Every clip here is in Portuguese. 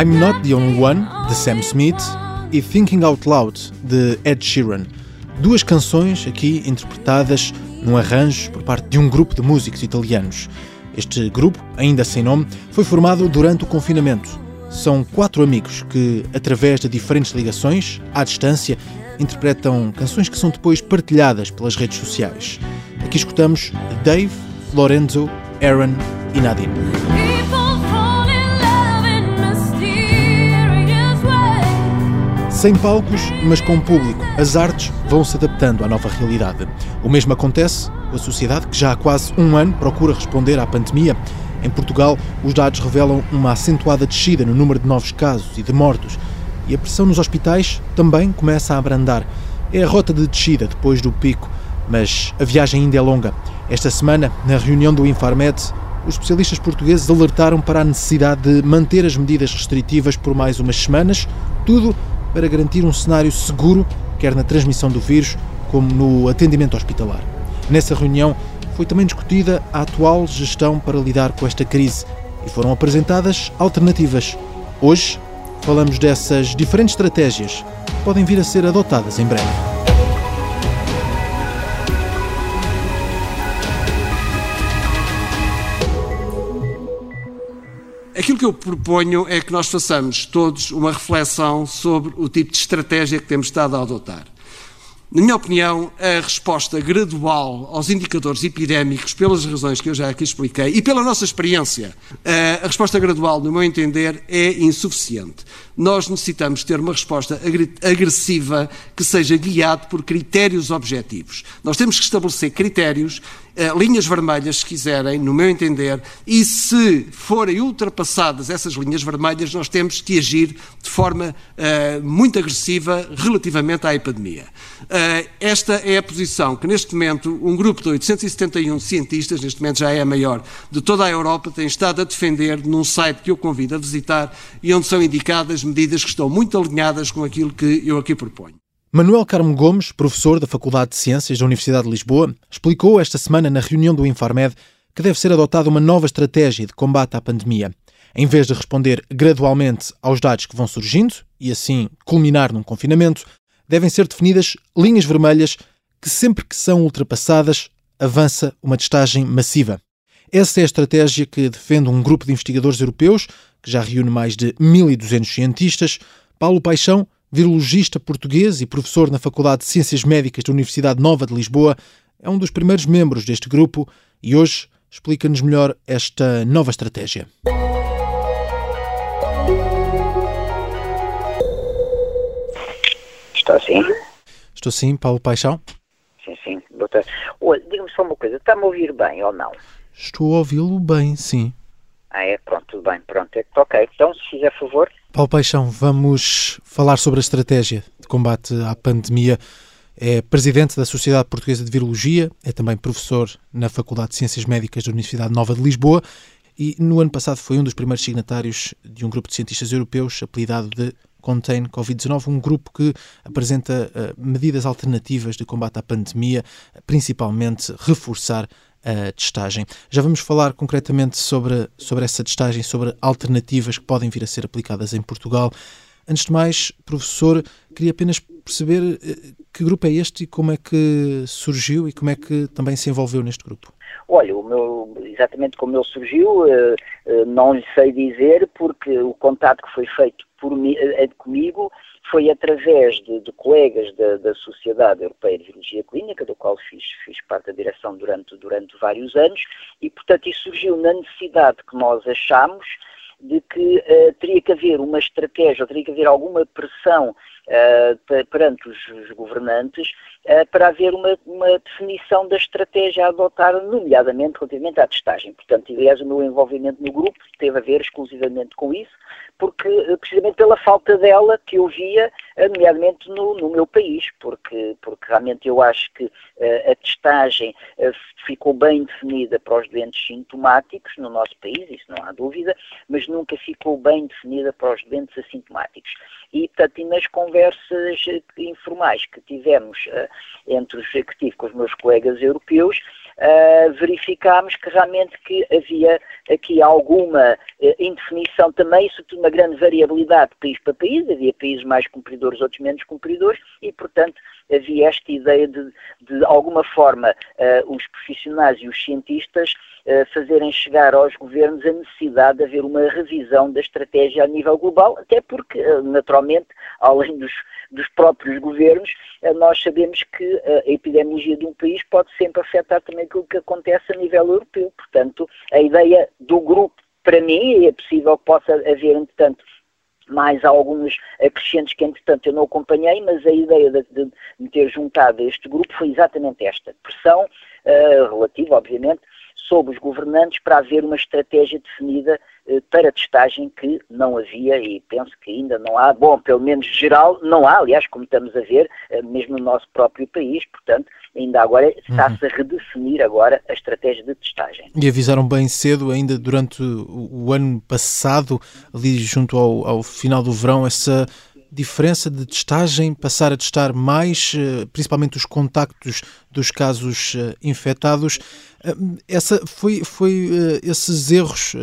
I'm Not the Only One, de Sam Smith, e Thinking Out Loud, de Ed Sheeran. Duas canções aqui interpretadas num arranjo por parte de um grupo de músicos italianos. Este grupo, ainda sem nome, foi formado durante o confinamento. São quatro amigos que, através de diferentes ligações, à distância, interpretam canções que são depois partilhadas pelas redes sociais. Aqui escutamos Dave, Lorenzo, Aaron e Nadine. Sem palcos, mas com público, as artes vão se adaptando à nova realidade. O mesmo acontece com a sociedade que já há quase um ano procura responder à pandemia. Em Portugal, os dados revelam uma acentuada descida no número de novos casos e de mortos. E a pressão nos hospitais também começa a abrandar. É a rota de descida depois do pico, mas a viagem ainda é longa. Esta semana, na reunião do Infarmed, os especialistas portugueses alertaram para a necessidade de manter as medidas restritivas por mais umas semanas, tudo para garantir um cenário seguro, quer na transmissão do vírus, como no atendimento hospitalar. Nessa reunião foi também discutida a atual gestão para lidar com esta crise e foram apresentadas alternativas. Hoje falamos dessas diferentes estratégias que podem vir a ser adotadas em breve. Aquilo que eu proponho é que nós façamos todos uma reflexão sobre o tipo de estratégia que temos estado a adotar. Na minha opinião, a resposta gradual aos indicadores epidémicos, pelas razões que eu já aqui expliquei, e pela nossa experiência, a resposta gradual, no meu entender, é insuficiente. Nós necessitamos ter uma resposta agressiva que seja guiada por critérios objetivos. Nós temos que estabelecer critérios linhas vermelhas, se quiserem, no meu entender, e se forem ultrapassadas essas linhas vermelhas, nós temos que agir de forma uh, muito agressiva relativamente à epidemia. Uh, esta é a posição que, neste momento, um grupo de 871 cientistas, neste momento já é a maior de toda a Europa, tem estado a defender num site que eu convido a visitar e onde são indicadas medidas que estão muito alinhadas com aquilo que eu aqui proponho. Manuel Carmo Gomes, professor da Faculdade de Ciências da Universidade de Lisboa, explicou esta semana na reunião do Infarmed que deve ser adotada uma nova estratégia de combate à pandemia. Em vez de responder gradualmente aos dados que vão surgindo e assim culminar num confinamento, devem ser definidas linhas vermelhas que, sempre que são ultrapassadas, avança uma testagem massiva. Essa é a estratégia que defende um grupo de investigadores europeus, que já reúne mais de 1.200 cientistas. Paulo Paixão virologista português e professor na Faculdade de Ciências Médicas da Universidade Nova de Lisboa, é um dos primeiros membros deste grupo e hoje explica-nos melhor esta nova estratégia. Estou sim. Estou sim, Paulo Paixão. Sim, sim. Boa tarde. Olha, diga-me só uma coisa, está-me a ouvir bem ou não? Estou a ouvi-lo bem, sim. Ah, é? Pronto, tudo bem, pronto. É, ok, então, se fizer favor. Paulo Paixão, vamos falar sobre a estratégia de combate à pandemia. É presidente da Sociedade Portuguesa de Virologia, é também professor na Faculdade de Ciências Médicas da Universidade Nova de Lisboa e no ano passado foi um dos primeiros signatários de um grupo de cientistas europeus apelidado de Contain Covid-19, um grupo que apresenta uh, medidas alternativas de combate à pandemia, principalmente reforçar a testagem. Já vamos falar concretamente sobre, sobre essa testagem, sobre alternativas que podem vir a ser aplicadas em Portugal. Antes de mais, professor, queria apenas perceber eh, que grupo é este e como é que surgiu e como é que também se envolveu neste grupo. Olha, o meu, exatamente como ele surgiu, eh, eh, não lhe sei dizer, porque o contato que foi feito por comigo foi através de, de colegas da, da, Sociedade Europeia de Virologia Clínica, do qual fiz, fiz parte da direção durante, durante vários anos, e portanto isso surgiu na necessidade que nós achamos de que uh, teria que haver uma estratégia, teria que haver alguma pressão perante os, governantes uh, para haver uma, uma, definição da estratégia a adotar, nomeadamente relativamente à testagem. Portanto, aliás, o meu envolvimento no grupo teve a ver exclusivamente com isso, porque precisamente pela falta dela que eu via, nomeadamente no, no meu país, porque, porque realmente eu acho que a testagem ficou bem definida para os doentes sintomáticos no nosso país, isso não há dúvida, mas nunca ficou bem definida para os doentes assintomáticos. E, portanto, nas conversas informais que tivemos uh, entre o executivo com os meus colegas europeus, uh, verificámos que realmente que havia aqui alguma uh, indefinição também, sobretudo uma grande variabilidade de país para país, havia países mais cumpridores, outros menos cumpridores, e, portanto, havia esta ideia de, de alguma forma, uh, os profissionais e os cientistas uh, fazerem chegar aos governos a necessidade de haver uma revisão da estratégia a nível global, até porque, uh, naturalmente, além dos, dos próprios governos, nós sabemos que a epidemiologia de um país pode sempre afetar também aquilo que acontece a nível europeu. Portanto, a ideia do grupo, para mim, é possível que possa haver, entretanto, mais alguns acrescentos que, entretanto, eu não acompanhei, mas a ideia de, de me ter juntado a este grupo foi exatamente esta: pressão uh, relativa, obviamente, sobre os governantes para haver uma estratégia definida uh, para testagem que não havia e penso que ainda não há, bom, pelo menos geral, não há, aliás, como estamos a ver, uh, mesmo no nosso próprio país, portanto, ainda agora está-se a redefinir agora a estratégia de testagem. E avisaram bem cedo, ainda durante o, o ano passado, ali junto ao, ao final do verão, essa diferença de testagem, passar a testar mais, eh, principalmente os contactos dos casos eh, infectados. Eh, essa foi, foi esses erros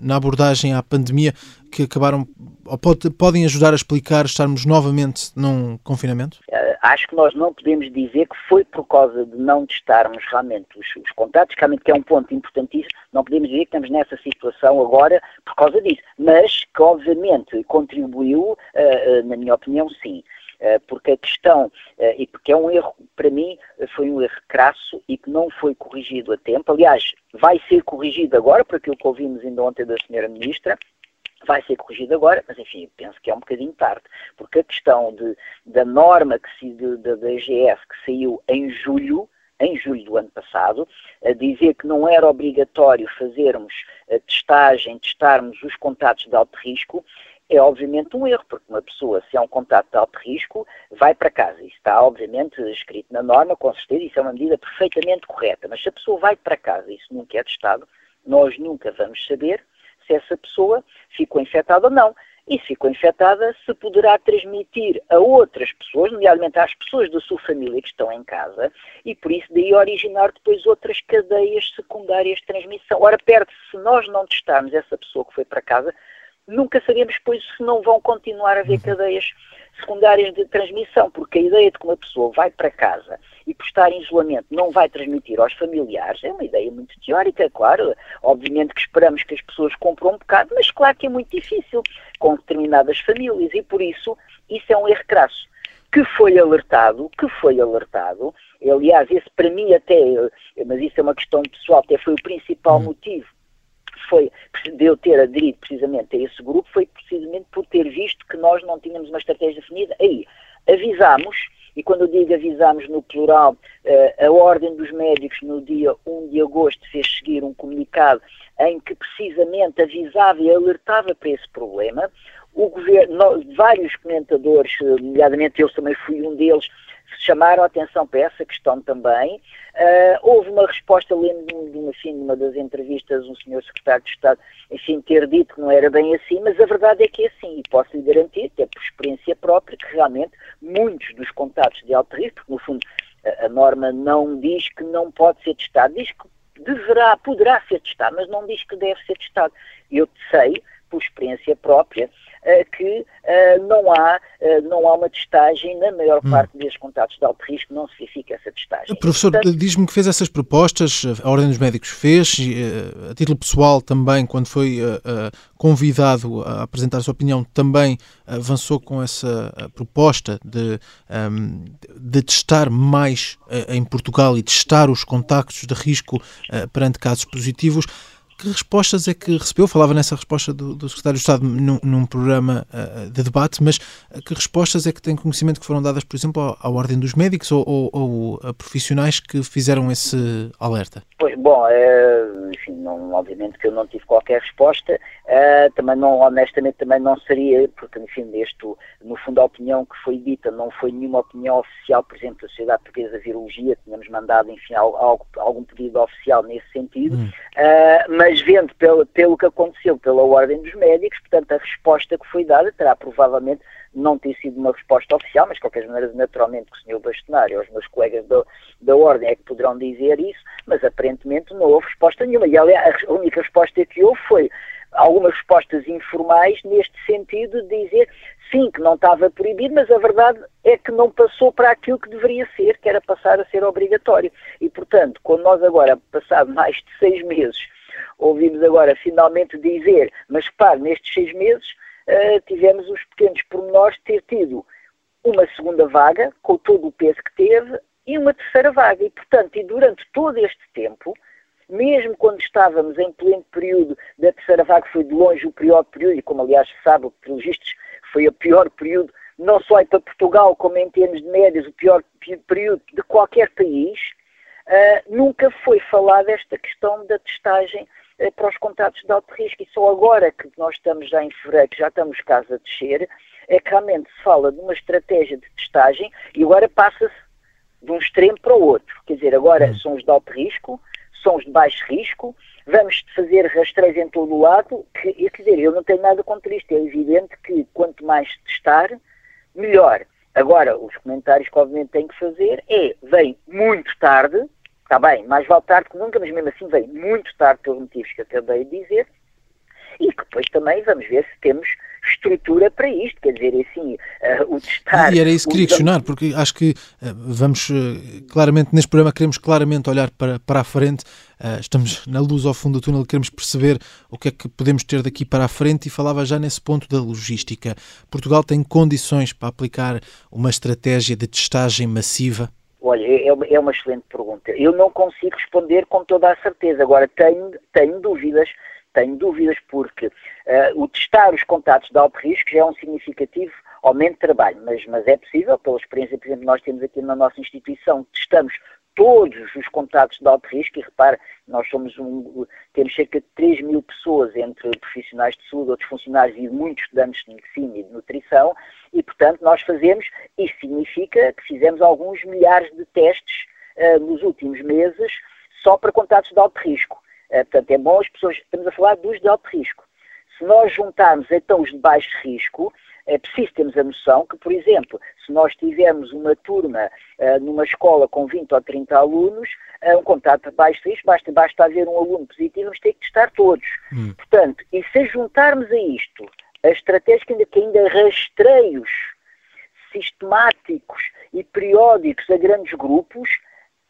na abordagem à pandemia que acabaram ou pode, podem ajudar a explicar estarmos novamente num confinamento? Acho que nós não podemos dizer que foi por causa de não testarmos realmente os, os realmente que é um ponto importantíssimo, não podemos dizer que estamos nessa situação agora por causa disso, mas que obviamente contribuiu, uh, uh, na minha opinião, sim uh, porque a questão, e porque é um erro, para mim, foi um erro crasso e que não foi corrigido a tempo. Aliás, vai ser corrigido agora, por aquilo que ouvimos ainda ontem da Senhora Ministra, vai ser corrigido agora, mas enfim, penso que é um bocadinho tarde, porque a questão de, da norma que se, de, da DGS que saiu em julho, em julho do ano passado, a dizer que não era obrigatório fazermos a testagem, testarmos os contatos de alto risco, é obviamente um erro, porque uma pessoa, se é um contato de alto risco, vai para casa. Isso está, obviamente, escrito na norma, com certeza, isso é uma medida perfeitamente correta. Mas se a pessoa vai para casa e isso nunca é testado, nós nunca vamos saber se essa pessoa ficou infectada ou não. E se ficou infectada, se poderá transmitir a outras pessoas, nomeadamente às pessoas da sua família que estão em casa, e por isso daí originar depois outras cadeias secundárias de transmissão. Ora, perde se nós não testarmos essa pessoa que foi para casa, nunca sabemos depois se não vão continuar a haver uhum. cadeias secundárias de transmissão, porque a ideia de que uma pessoa vai para casa e por estar em isolamento não vai transmitir aos familiares é uma ideia muito teórica, claro. Obviamente que esperamos que as pessoas compram um bocado, mas claro que é muito difícil com determinadas famílias e por isso isso é um erro crasso que foi alertado, que foi alertado, aliás, esse para mim até, mas isso é uma questão pessoal, até foi o principal hum. motivo foi de eu ter aderido precisamente a esse grupo foi precisamente por ter visto que nós não tínhamos uma estratégia definida. Aí, avisámos, e quando eu digo avisámos no plural, eh, a Ordem dos Médicos no dia 1 de agosto fez seguir um comunicado em que precisamente avisava e alertava para esse problema. O governo, vários comentadores, eh, nomeadamente eu também fui um deles, chamaram a atenção para essa questão também. Uh, houve uma resposta, lembro de de uma das entrevistas, um senhor secretário de Estado, enfim, ter dito que não era bem assim, mas a verdade é que é assim, e posso lhe garantir, até por experiência própria, que realmente muitos dos contatos de alto risco, porque no fundo a, a norma não diz que não pode ser testado, diz que deverá, poderá ser testado, mas não diz que deve ser testado. Eu sei, por experiência própria, que uh, não, há, uh, não há uma testagem, na maior hum. parte desses contatos de alto risco não se verifica essa testagem. Professor, Portanto, diz-me que fez essas propostas, a Ordem dos Médicos fez, a título pessoal também, quando foi convidado a apresentar a sua opinião, também avançou com essa proposta de, um, de testar mais em Portugal e testar os contactos de risco perante casos positivos. Que respostas é que recebeu? Falava nessa resposta do, do Secretário de Estado num, num programa uh, de debate, mas que respostas é que tem conhecimento que foram dadas, por exemplo, à, à Ordem dos Médicos ou, ou, ou, a profissionais que fizeram esse alerta? Pois, bom, é, enfim, não, obviamente que eu não tive qualquer resposta, uh, também não, honestamente, também não seria, porque, enfim, este, no fundo, a opinião que foi dita não foi nenhuma opinião oficial, por exemplo, da Sociedade Portuguesa de Virologia, tínhamos mandado, enfim, algo, algum pedido oficial nesse sentido, hum. uh, mas vendo pelo, pelo que aconteceu pela Ordem dos Médicos, portanto, a resposta que foi dada terá provavelmente não ter sido uma resposta oficial, mas de qualquer maneira, naturalmente, que o Sr. Bastonário ou os meus colegas da, da Ordem é que poderão dizer isso, mas aparentemente não houve resposta nenhuma. E aliás, a única resposta que houve foi algumas respostas informais neste sentido de dizer sim, que não estava proibido, mas a verdade é que não passou para aquilo que deveria ser, que era passar a ser obrigatório. E, portanto, quando nós agora, passado mais de seis meses, ouvimos agora finalmente dizer, mas repare, nestes seis meses uh, tivemos os pequenos pormenores de ter tido uma segunda vaga, com todo o peso que teve, e uma terceira vaga. E, portanto, e durante todo este tempo, mesmo quando estávamos em pleno período da terceira vaga, foi de longe o pior período, e como aliás se sabe, pelos vistos, foi o pior período, não só para Portugal, como em termos de médias, o pior período de qualquer país, uh, nunca foi falada esta questão da testagem uh, para os contatos de alto risco. E só agora que nós estamos já em fevereiro, que já estamos quase a descer, é que realmente se fala de uma estratégia de testagem e agora passa-se de um extremo para o outro. Quer dizer, agora hum. são os de alto risco, são os de baixo risco, vamos fazer rastreios em todo o lado, que, quer dizer, eu não tenho nada contra isto, é evidente que quanto mais testar, melhor. Agora, os comentários que obviamente tenho que fazer é, vem muito tarde, está bem, mais vale tarde que nunca, mas mesmo assim vem muito tarde pelos motivos que acabei de dizer, e que depois também vamos ver se temos estrutura para isto, quer dizer, é assim, uh, o testar... E era isso que queria questionar, porque acho que uh, vamos, uh, claramente, neste programa queremos claramente olhar para, para a frente, estamos na luz ao fundo do túnel, queremos perceber o que é que podemos ter daqui para a frente e falava já nesse ponto da logística. Portugal tem condições para aplicar uma estratégia de testagem massiva? Olha, é, é uma excelente pergunta. Eu não consigo responder com toda a certeza. Agora, tenho, tenho dúvidas tenho dúvidas porque uh, o testar os contatos de alto risco já é um significativo aumento de trabalho, mas, mas é possível, pela experiência, por exemplo, nós temos aqui na nossa instituição, testamos todos os contatos de alto risco e repare, nós somos um, temos cerca de 3 mil pessoas entre profissionais de saúde, outros funcionários e muitos estudantes de medicina e de nutrição e, portanto, nós fazemos, isso significa que fizemos alguns milhares de testes uh, nos últimos meses só para contatos de alto risco. Eh, portanto, é bom as pessoas, estamos a falar dos de alto risco. Se nós juntarmos então os de baixo risco, é preciso termos a noção que, por exemplo, se nós tivermos uma turma uh, numa escola com 20 ou 30 alunos, uh, um contato de baixo risco, basta, basta haver um aluno positivo, vamos ter que testar todos. Hum. Portanto, e se juntarmos a isto a estratégia que ainda, que ainda rastreios sistemáticos e periódicos a grandes grupos,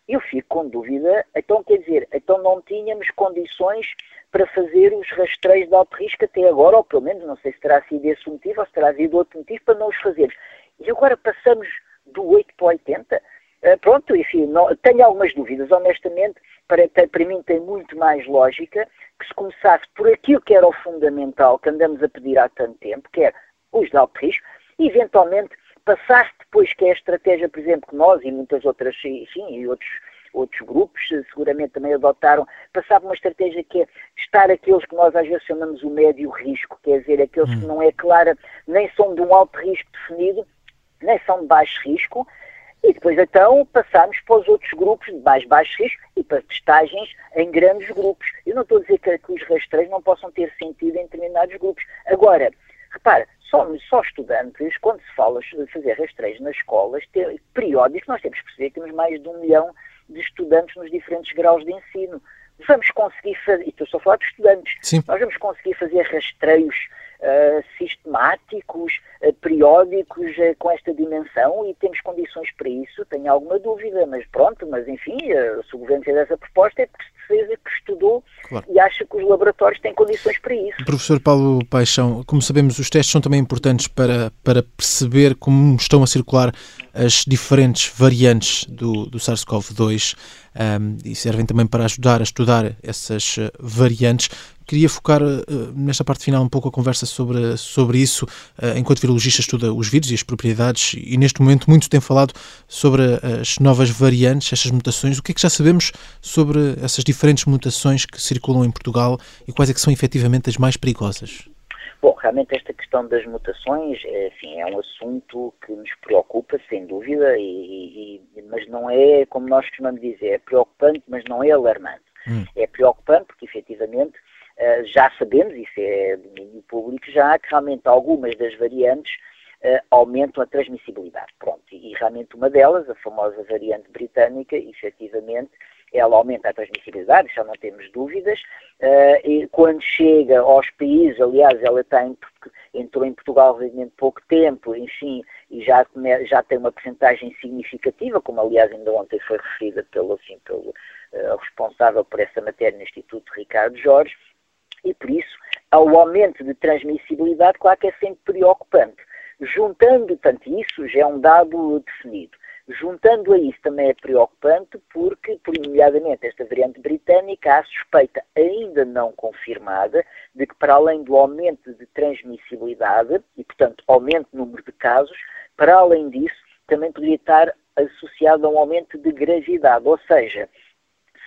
eu fico com dúvida, então quer dizer, então não tínhamos condições para fazer os rastreios de alto risco até agora, ou pelo menos, não sei se terá sido esse o motivo ou se terá sido outro motivo para não os fazer. E agora passamos do 8 para 80? Uh, eh, pronto, enfim, não, tenho algumas dúvidas, honestamente, para, para mim tem muito mais lógica que se começasse por aquilo que era o fundamental que andamos a pedir há tanto tempo, que é os de alto risco, e eventualmente passaste depois que é a estratégia, por exemplo, que nós e muitas outras, enfim, e outros, outros grupos seguramente também adotaram, passava uma estratégia que é estar aqueles que nós às vezes chamamos o médio risco, quer dizer, aqueles hum. que não é clara, nem são de um alto risco definido, nem são de baixo risco, e depois então passamos para os outros grupos de mais baixo risco e para testagens em grandes grupos. Eu não estou a dizer que, que os rastreios não possam ter sentido em determinados grupos. Agora, repara, só, só estudantes, quando se fala de fazer rastreios nas escolas, ter, periódicos, nós temos que perceber que temos mais de um milhão de estudantes nos diferentes graus de ensino. Vamos conseguir fazer, e estou só a falar de estudantes, Sim. nós vamos conseguir fazer rastreios uh, sistemáticos, uh, periódicos, uh, com esta dimensão e temos condições para isso, tenho alguma dúvida, mas pronto, mas enfim, se o Governo fez essa proposta é porque que estudou claro. e acha que os laboratórios têm condições para isso. Professor Paulo Paixão, como sabemos, os testes são também importantes para, para perceber como estão a circular as diferentes variantes do, do SARS-CoV-2 um, e servem também para ajudar a estudar essas uh, variantes. Queria focar uh, nesta parte final um pouco a conversa sobre, sobre isso. Uh, enquanto virologista estuda os vírus e as propriedades, e neste momento muito tem falado sobre as novas variantes, estas mutações. O que é que já sabemos sobre essas diferentes mutações que circulam em Portugal e quais é que são efetivamente as mais perigosas? Bom, realmente esta questão das mutações, enfim, é um assunto que nos preocupa, sem dúvida, e, e, mas não é, como nós costumamos dizer, é preocupante, mas não é alarmante. Hum. É preocupante porque, efetivamente, uh, já sabemos, isso é domínio público já, que realmente algumas das variantes uh, aumentam a transmissibilidade. Pronto, e, e realmente uma delas, a famosa variante britânica, efetivamente, ela aumenta a transmissibilidade, já não temos dúvidas. Uh, e quando chega aos países, aliás, ela está em, entrou em Portugal relativamente pouco tempo, enfim, e já, já tem uma percentagem significativa, como aliás ainda ontem foi referida pelo, assim, pelo uh, responsável por essa matéria no Instituto Ricardo Jorge, e por isso, ao aumento de transmissibilidade, claro que é sempre preocupante. Juntando, tanto isso já é um dado definido. Juntando a isso também é preocupante porque, por nomeadamente esta variante britânica, há suspeita ainda não confirmada de que, para além do aumento de transmissibilidade e, portanto, aumento do número de casos, para além disso, também poderia estar associado a um aumento de gravidade, ou seja,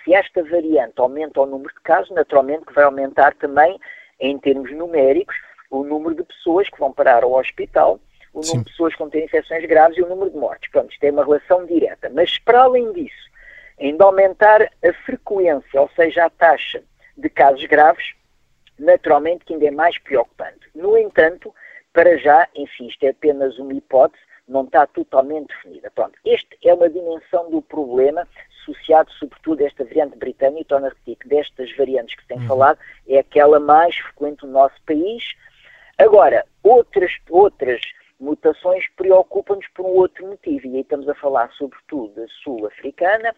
se esta variante aumenta o número de casos, naturalmente que vai aumentar também, em termos numéricos, o número de pessoas que vão parar ao hospital o número Sim. de pessoas com infecções graves e o número de mortes. Pronto, isto é uma relação direta. Mas, para além disso, ainda aumentar a frequência, ou seja, a taxa de casos graves, naturalmente que ainda é mais preocupante. No entanto, para já, enfim, isto é apenas uma hipótese, não está totalmente definida. Pronto, esta é uma dimensão do problema associado sobretudo a esta variante britânica, e torna repetir que destas variantes que se tem uhum. falado, é aquela mais frequente no nosso país. Agora, outras, outras mutações preocupam-nos por um outro motivo, e aí estamos a falar sobretudo da sul-africana,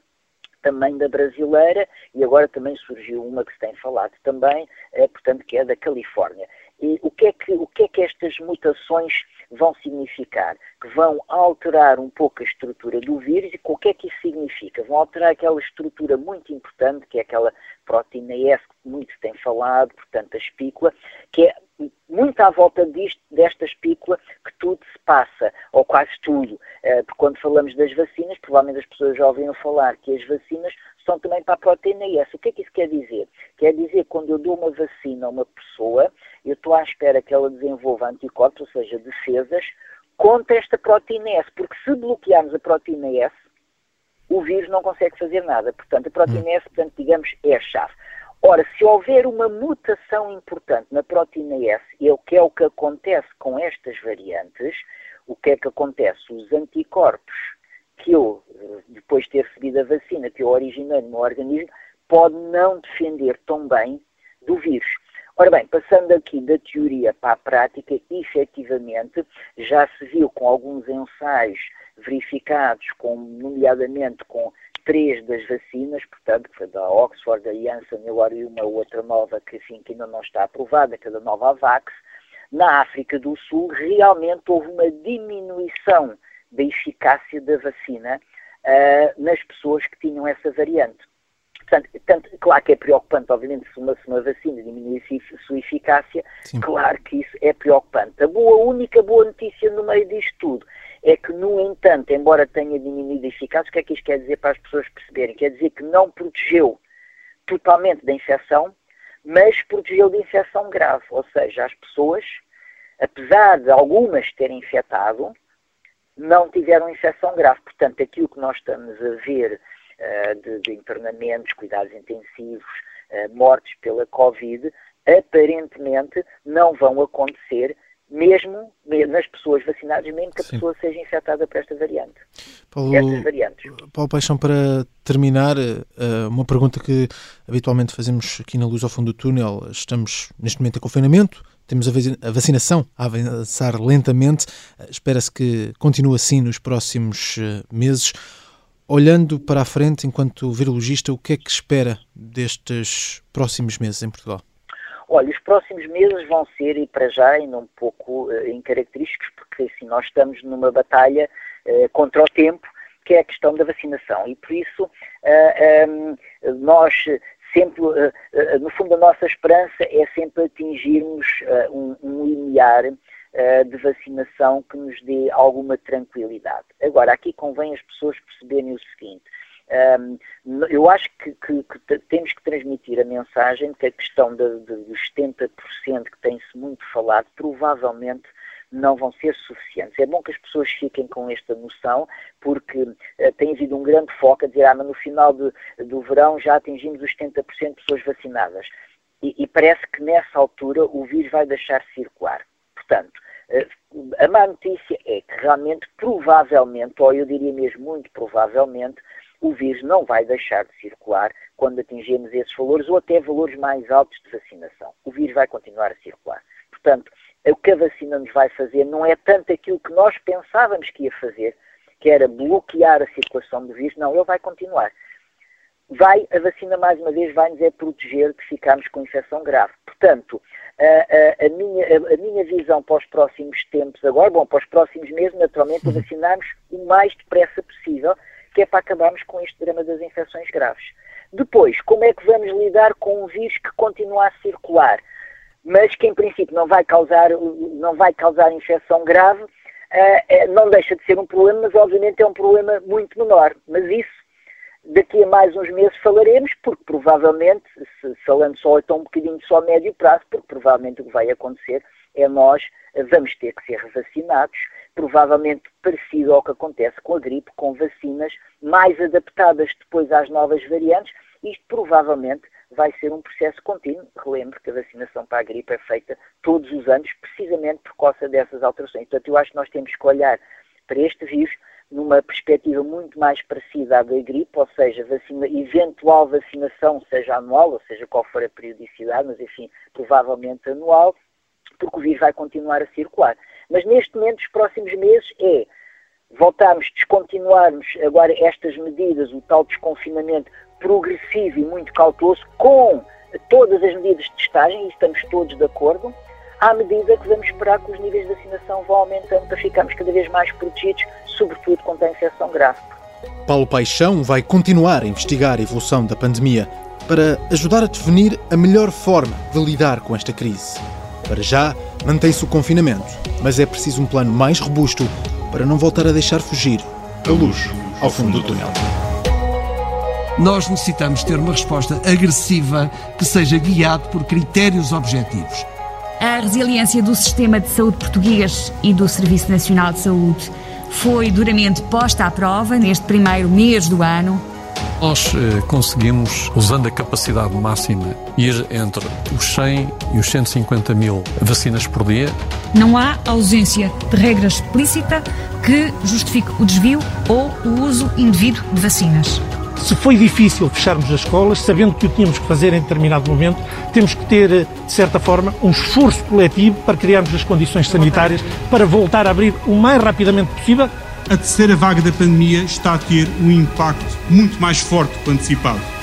também da brasileira, e agora também surgiu uma que se tem falado também, é, portanto, que é da Califórnia. E o que, é que, o que é que estas mutações vão significar? Que vão alterar um pouco a estrutura do vírus e o que é que isso significa? Vão alterar aquela estrutura muito importante, que é aquela proteína S que muito se tem falado, portanto a espícula, que é muito à volta disto, desta espícula que tudo se passa, ou quase tudo. Eh, porque quando falamos das vacinas, provavelmente as pessoas já ouviram falar que as vacinas são também para a proteína S. O que é que isso quer dizer? Quer dizer que quando eu dou uma vacina a uma pessoa, eu estou à espera que ela desenvolva anticorpos, ou seja, defesas, contra esta proteína S. Porque se bloquearmos a proteína S, o vírus não consegue fazer nada. Portanto, a proteína S, portanto, digamos, é a chave. Ora, se houver uma mutação importante na proteína S, e é o que é o que acontece com estas variantes, o que é que acontece? Os anticorpos que eu, depois de ter recebido a vacina, que eu originei no meu organismo, pode não defender tão bem do vírus. Ora bem, passando aqui da teoria para a prática, efetivamente já se viu com alguns ensaios verificados, com, nomeadamente com três das vacinas, portanto, foi da Oxford, da Janssen e agora uma outra nova que, enfim, que ainda não está aprovada, que é da Novavax, na África do Sul realmente houve uma diminuição da eficácia da vacina uh, nas pessoas que tinham essa variante. Portanto, tanto, claro que é preocupante, obviamente, se uma, se uma vacina diminui a sua eficácia, Sim. claro que isso é preocupante. A boa, única boa notícia no meio disto tudo é que, no entanto, embora tenha diminuído a eficácia, o que é que isto quer dizer para as pessoas perceberem? Quer dizer que não protegeu totalmente da infecção, mas protegeu de infecção grave. Ou seja, as pessoas, apesar de algumas terem infectado, não tiveram infecção grave. Portanto, aquilo que nós estamos a ver uh, de, de, internamentos, cuidados intensivos, uh, mortes pela Covid, aparentemente não vão acontecer mesmo nas pessoas vacinadas, mesmo que a Sim. pessoa seja infectada por esta variante. Paulo, Estas variantes. Paulo Paixão, para terminar, eh, uma pergunta que habitualmente fazemos aqui na Luz ao Fundo do Túnel. Estamos neste momento em confinamento, temos a vacinação a avançar lentamente. Eh, espera-se que continue assim nos próximos eh, meses. Olhando para a frente, enquanto virologista, o que é que espera destes próximos meses em Portugal? Olha, os próximos meses vão ser, e para já, ainda um pouco uh, incaracterísticos, porque assim, nós estamos numa batalha contra o tempo, que é a questão da vacinação. E por isso uh, um, nós sempre, uh, uh, no fundo, a nossa esperança é sempre atingirmos um, um limiar de vacinação que nos dê alguma tranquilidade. Agora, aqui convém as pessoas perceberem o seguinte. Eu acho que, que, que, temos que transmitir a mensagem que a questão dos 70% que tem-se muito falado, provavelmente não vão ser suficientes. É bom que as pessoas fiquem com esta noção, porque uh, tem havido um grande foco a dizer, ah, mas no final de, do verão já atingimos os 70% de pessoas vacinadas. E, e, parece que nessa altura o vírus vai deixar circular. Portanto, uh, a má notícia é que realmente, provavelmente, ou eu diria mesmo muito provavelmente, o vírus não vai deixar de circular quando atingirmos esses valores ou até valores mais altos de vacinação. O vírus vai continuar a circular. Portanto, o que a vacina nos vai fazer não é tanto aquilo que nós pensávamos que ia fazer, que era bloquear a circulação do vírus, não, ele vai continuar. Vai, a vacina mais uma vez vai nos é proteger de ficarmos com infecção grave. Portanto, a, a, a, minha, a, minha visão para os próximos tempos agora, bom, para os próximos meses, naturalmente, é vacinarmos o mais depressa possível, que é para acabarmos com este drama das infecções graves. Depois, como é que vamos lidar com um vírus que continua a circular? mas que em princípio não vai causar, não vai causar infecção grave, uh, não deixa de ser um problema, mas obviamente é um problema muito menor. Mas isso, daqui a mais uns meses falaremos, porque provavelmente, se, falando só então um bocadinho só a médio prazo, porque provavelmente o que vai acontecer é nós vamos ter que ser revacinados, provavelmente parecido ao que acontece com a gripe, com vacinas mais adaptadas depois às novas variantes, isto provavelmente vai ser um processo contínuo. Relembro que a vacinação para a gripe é feita todos os anos, precisamente por causa dessas alterações. Portanto, eu acho que nós temos que olhar para este vírus numa perspectiva muito mais parecida à da gripe, ou seja, vacina, eventual vacinação, seja anual, ou seja, qual for a periodicidade, mas enfim, provavelmente anual, porque o vírus vai continuar a circular. Mas neste momento, os próximos meses é voltarmos, descontinuarmos agora estas medidas, o tal desconfinamento, progressivo e muito cauteloso, com todas as medidas de testagem, e estamos todos de acordo, à medida que vamos esperar que os níveis de vacinação vão aumentando para ficarmos cada vez mais protegidos, sobretudo contra a infecção grave. Paulo Paixão vai continuar a investigar a evolução da pandemia para ajudar a definir a melhor forma de lidar com esta crise. Para já, mantém-se o confinamento, mas é preciso um plano mais robusto para não voltar a deixar fugir a luz ao fundo do túnel. Nós necessitamos ter uma resposta agressiva que seja guiada por critérios objetivos. A resiliência do sistema de saúde português e do Serviço Nacional de Saúde foi duramente posta à prova neste primeiro mês do ano. Nós eh, conseguimos, usando a capacidade máxima, ir entre os 100 e os 150 mil vacinas por dia. Não há ausência de regra explícita que justifique o desvio ou o uso indevido de vacinas. Se foi difícil fecharmos as escolas, sabendo que o tínhamos que fazer em determinado momento, temos que ter, de certa forma, um esforço coletivo para criarmos as condições sanitárias para voltar a abrir o mais rapidamente possível. A terceira vaga da pandemia está a ter um impacto muito mais forte do que antecipado